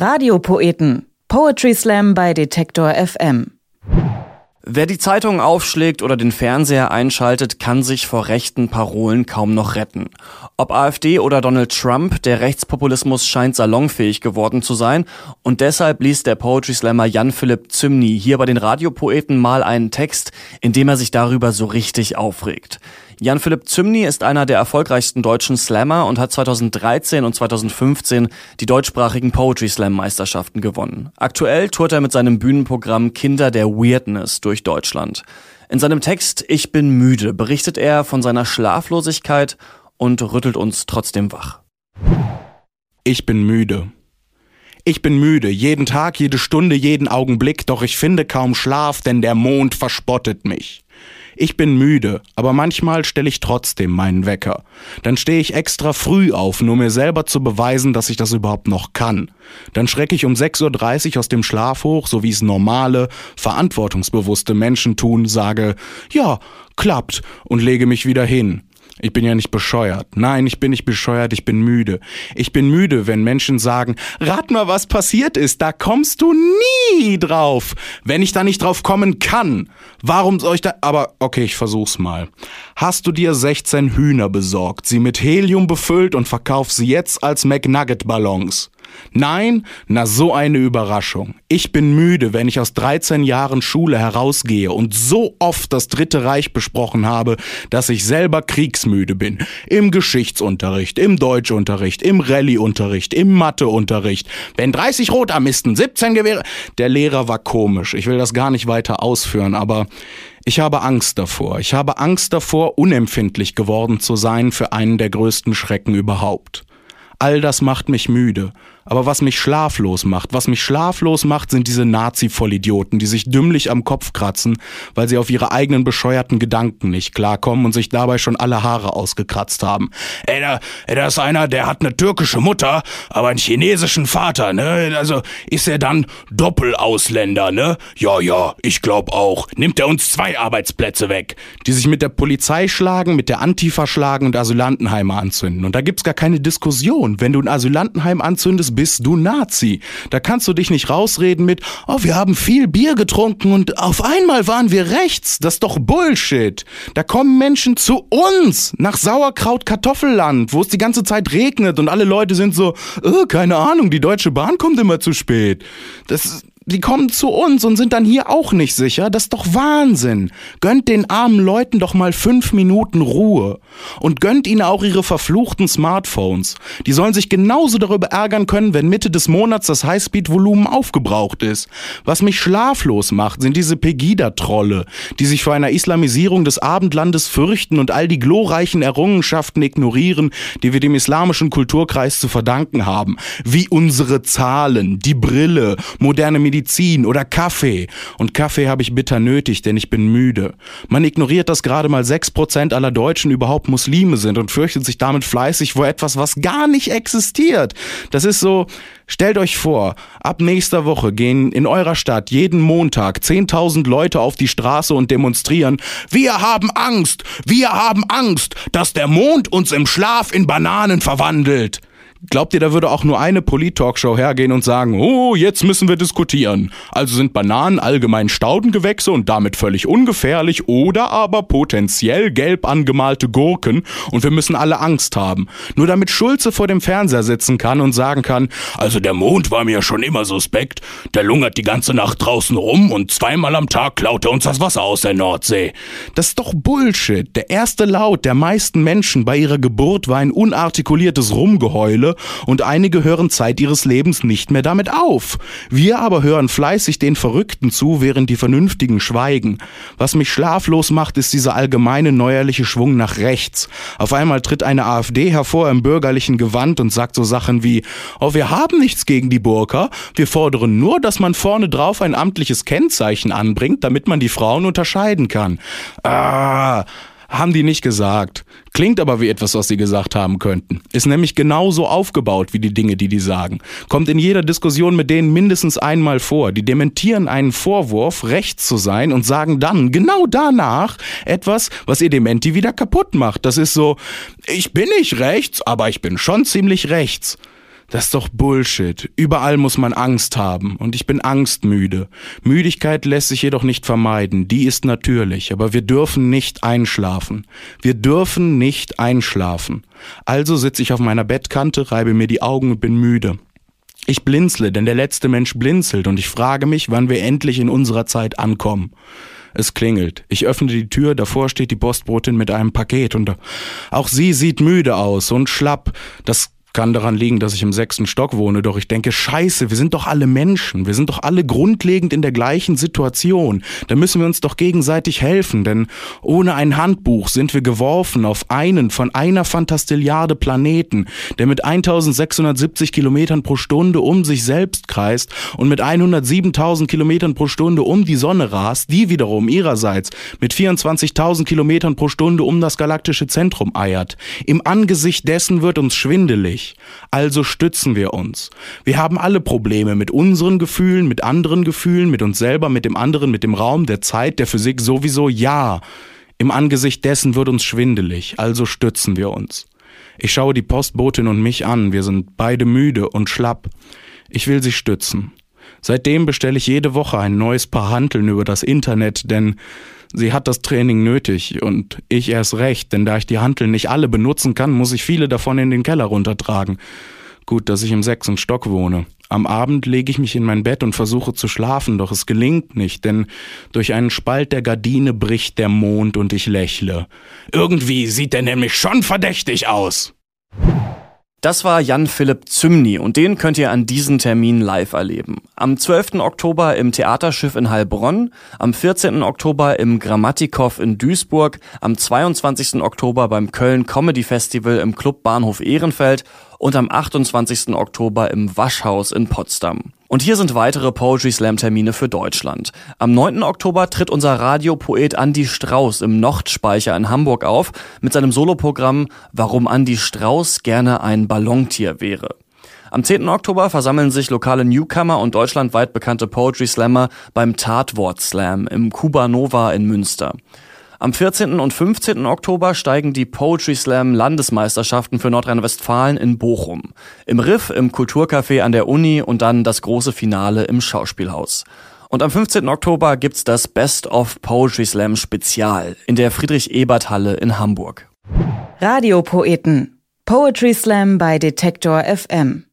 Radiopoeten. Poetry Slam bei Detektor FM. Wer die Zeitung aufschlägt oder den Fernseher einschaltet, kann sich vor rechten Parolen kaum noch retten. Ob AfD oder Donald Trump, der Rechtspopulismus scheint salonfähig geworden zu sein und deshalb liest der Poetry Slammer Jan-Philipp Zymny hier bei den Radiopoeten mal einen Text, in dem er sich darüber so richtig aufregt. Jan-Philipp Zymny ist einer der erfolgreichsten deutschen Slammer und hat 2013 und 2015 die deutschsprachigen Poetry Slam Meisterschaften gewonnen. Aktuell tourt er mit seinem Bühnenprogramm Kinder der Weirdness durch Deutschland. In seinem Text Ich bin müde berichtet er von seiner Schlaflosigkeit und rüttelt uns trotzdem wach. Ich bin müde. Ich bin müde, jeden Tag, jede Stunde, jeden Augenblick, doch ich finde kaum Schlaf, denn der Mond verspottet mich. Ich bin müde, aber manchmal stelle ich trotzdem meinen Wecker. Dann stehe ich extra früh auf, nur mir selber zu beweisen, dass ich das überhaupt noch kann. Dann schrecke ich um 6.30 Uhr aus dem Schlaf hoch, so wie es normale, verantwortungsbewusste Menschen tun, sage, ja, klappt und lege mich wieder hin. Ich bin ja nicht bescheuert. Nein, ich bin nicht bescheuert, ich bin müde. Ich bin müde, wenn Menschen sagen, rat mal, was passiert ist. Da kommst du nie drauf. Wenn ich da nicht drauf kommen kann, warum soll ich da... Aber okay, ich versuch's mal. Hast du dir 16 Hühner besorgt, sie mit Helium befüllt und verkaufst sie jetzt als McNugget-Ballons? Nein? Na so eine Überraschung. Ich bin müde, wenn ich aus 13 Jahren Schule herausgehe und so oft das Dritte Reich besprochen habe, dass ich selber kriegsmüde bin. Im Geschichtsunterricht, im Deutschunterricht, im Rallyeunterricht, im Matheunterricht. Wenn 30 Rotarmisten, 17 Gewehre... Der Lehrer war komisch. Ich will das gar nicht weiter ausführen, aber ich habe Angst davor. Ich habe Angst davor, unempfindlich geworden zu sein für einen der größten Schrecken überhaupt. All das macht mich müde. Aber was mich schlaflos macht, was mich schlaflos macht, sind diese Nazi-Vollidioten, die sich dümmlich am Kopf kratzen, weil sie auf ihre eigenen bescheuerten Gedanken nicht klarkommen und sich dabei schon alle Haare ausgekratzt haben. Ey, da, ey, da ist einer, der hat eine türkische Mutter, aber einen chinesischen Vater, ne? Also ist er dann Doppelausländer, ne? Ja, ja, ich glaub auch. Nimmt er uns zwei Arbeitsplätze weg, die sich mit der Polizei schlagen, mit der Antifa schlagen und Asylantenheime anzünden. Und da gibt's gar keine Diskussion. Wenn du ein Asylantenheim anzündest, bist du Nazi. Da kannst du dich nicht rausreden mit, oh, wir haben viel Bier getrunken und auf einmal waren wir rechts. Das ist doch Bullshit. Da kommen Menschen zu uns nach Sauerkraut-Kartoffelland, wo es die ganze Zeit regnet und alle Leute sind so, oh, keine Ahnung, die Deutsche Bahn kommt immer zu spät. Das die kommen zu uns und sind dann hier auch nicht sicher. Das ist doch Wahnsinn. Gönnt den armen Leuten doch mal fünf Minuten Ruhe. Und gönnt ihnen auch ihre verfluchten Smartphones. Die sollen sich genauso darüber ärgern können, wenn Mitte des Monats das Highspeed-Volumen aufgebraucht ist. Was mich schlaflos macht, sind diese Pegida-Trolle, die sich vor einer Islamisierung des Abendlandes fürchten und all die glorreichen Errungenschaften ignorieren, die wir dem islamischen Kulturkreis zu verdanken haben. Wie unsere Zahlen, die Brille, moderne Medizin, Medizin oder Kaffee. Und Kaffee habe ich bitter nötig, denn ich bin müde. Man ignoriert, dass gerade mal 6% aller Deutschen überhaupt Muslime sind und fürchtet sich damit fleißig vor etwas, was gar nicht existiert. Das ist so, Stellt euch vor, ab nächster Woche gehen in eurer Stadt jeden Montag 10.000 Leute auf die Straße und demonstrieren, wir haben Angst, wir haben Angst, dass der Mond uns im Schlaf in Bananen verwandelt. Glaubt ihr, da würde auch nur eine Polit-Talkshow hergehen und sagen, oh, jetzt müssen wir diskutieren. Also sind Bananen allgemein Staudengewächse und damit völlig ungefährlich oder aber potenziell gelb angemalte Gurken und wir müssen alle Angst haben. Nur damit Schulze vor dem Fernseher sitzen kann und sagen kann, also der Mond war mir schon immer suspekt, der lungert die ganze Nacht draußen rum und zweimal am Tag klaut er uns das Wasser aus der Nordsee. Das ist doch Bullshit. Der erste Laut der meisten Menschen bei ihrer Geburt war ein unartikuliertes Rumgeheule Schule und einige hören Zeit ihres Lebens nicht mehr damit auf. Wir aber hören fleißig den Verrückten zu, während die Vernünftigen schweigen. Was mich schlaflos macht, ist dieser allgemeine neuerliche Schwung nach rechts. Auf einmal tritt eine AfD hervor im bürgerlichen Gewand und sagt so Sachen wie, oh, wir haben nichts gegen die Burka, wir fordern nur, dass man vorne drauf ein amtliches Kennzeichen anbringt, damit man die Frauen unterscheiden kann. Ah, haben die nicht gesagt. Klingt aber wie etwas, was sie gesagt haben könnten. Ist nämlich genauso aufgebaut wie die Dinge, die die sagen. Kommt in jeder Diskussion mit denen mindestens einmal vor. Die dementieren einen Vorwurf, rechts zu sein und sagen dann genau danach etwas, was ihr Dementi wieder kaputt macht. Das ist so, ich bin nicht rechts, aber ich bin schon ziemlich rechts. Das ist doch Bullshit. Überall muss man Angst haben und ich bin angstmüde. Müdigkeit lässt sich jedoch nicht vermeiden, die ist natürlich, aber wir dürfen nicht einschlafen. Wir dürfen nicht einschlafen. Also sitze ich auf meiner Bettkante, reibe mir die Augen und bin müde. Ich blinzle, denn der letzte Mensch blinzelt und ich frage mich, wann wir endlich in unserer Zeit ankommen. Es klingelt. Ich öffne die Tür, davor steht die Postbotin mit einem Paket und auch sie sieht müde aus und schlapp. Das kann daran liegen, dass ich im sechsten Stock wohne, doch ich denke, scheiße, wir sind doch alle Menschen, wir sind doch alle grundlegend in der gleichen Situation. Da müssen wir uns doch gegenseitig helfen, denn ohne ein Handbuch sind wir geworfen auf einen von einer Fantastilliarde Planeten, der mit 1670 Kilometern pro Stunde um sich selbst kreist und mit 107.000 Kilometern pro Stunde um die Sonne rast, die wiederum ihrerseits mit 24.000 Kilometern pro Stunde um das galaktische Zentrum eiert. Im Angesicht dessen wird uns schwindelig also stützen wir uns. Wir haben alle Probleme mit unseren Gefühlen, mit anderen Gefühlen, mit uns selber, mit dem anderen, mit dem Raum, der Zeit, der Physik sowieso. Ja, im Angesicht dessen wird uns schwindelig, also stützen wir uns. Ich schaue die Postbotin und mich an, wir sind beide müde und schlapp. Ich will sie stützen. Seitdem bestelle ich jede Woche ein neues Paar Hanteln über das Internet, denn sie hat das Training nötig und ich erst recht, denn da ich die Hanteln nicht alle benutzen kann, muss ich viele davon in den Keller runtertragen. Gut, dass ich im sechsten Stock wohne. Am Abend lege ich mich in mein Bett und versuche zu schlafen, doch es gelingt nicht, denn durch einen Spalt der Gardine bricht der Mond und ich lächle. Irgendwie sieht er nämlich schon verdächtig aus. Das war Jan-Philipp Zymny und den könnt ihr an diesem Termin live erleben. Am 12. Oktober im Theaterschiff in Heilbronn, am 14. Oktober im Grammatikow in Duisburg, am 22. Oktober beim Köln Comedy Festival im Club Bahnhof Ehrenfeld und am 28. Oktober im Waschhaus in Potsdam. Und hier sind weitere Poetry Slam Termine für Deutschland. Am 9. Oktober tritt unser Radiopoet Andy Strauß im Nochtspeicher in Hamburg auf mit seinem Soloprogramm Warum Andy Strauß gerne ein Ballontier wäre. Am 10. Oktober versammeln sich lokale Newcomer und deutschlandweit bekannte Poetry Slammer beim Tatwort Slam im Kuba Nova in Münster. Am 14. und 15. Oktober steigen die Poetry Slam Landesmeisterschaften für Nordrhein-Westfalen in Bochum. Im Riff, im Kulturcafé an der Uni und dann das große Finale im Schauspielhaus. Und am 15. Oktober gibt's das Best of Poetry Slam Spezial in der Friedrich-Ebert-Halle in Hamburg. Radiopoeten. Poetry Slam bei Detektor FM.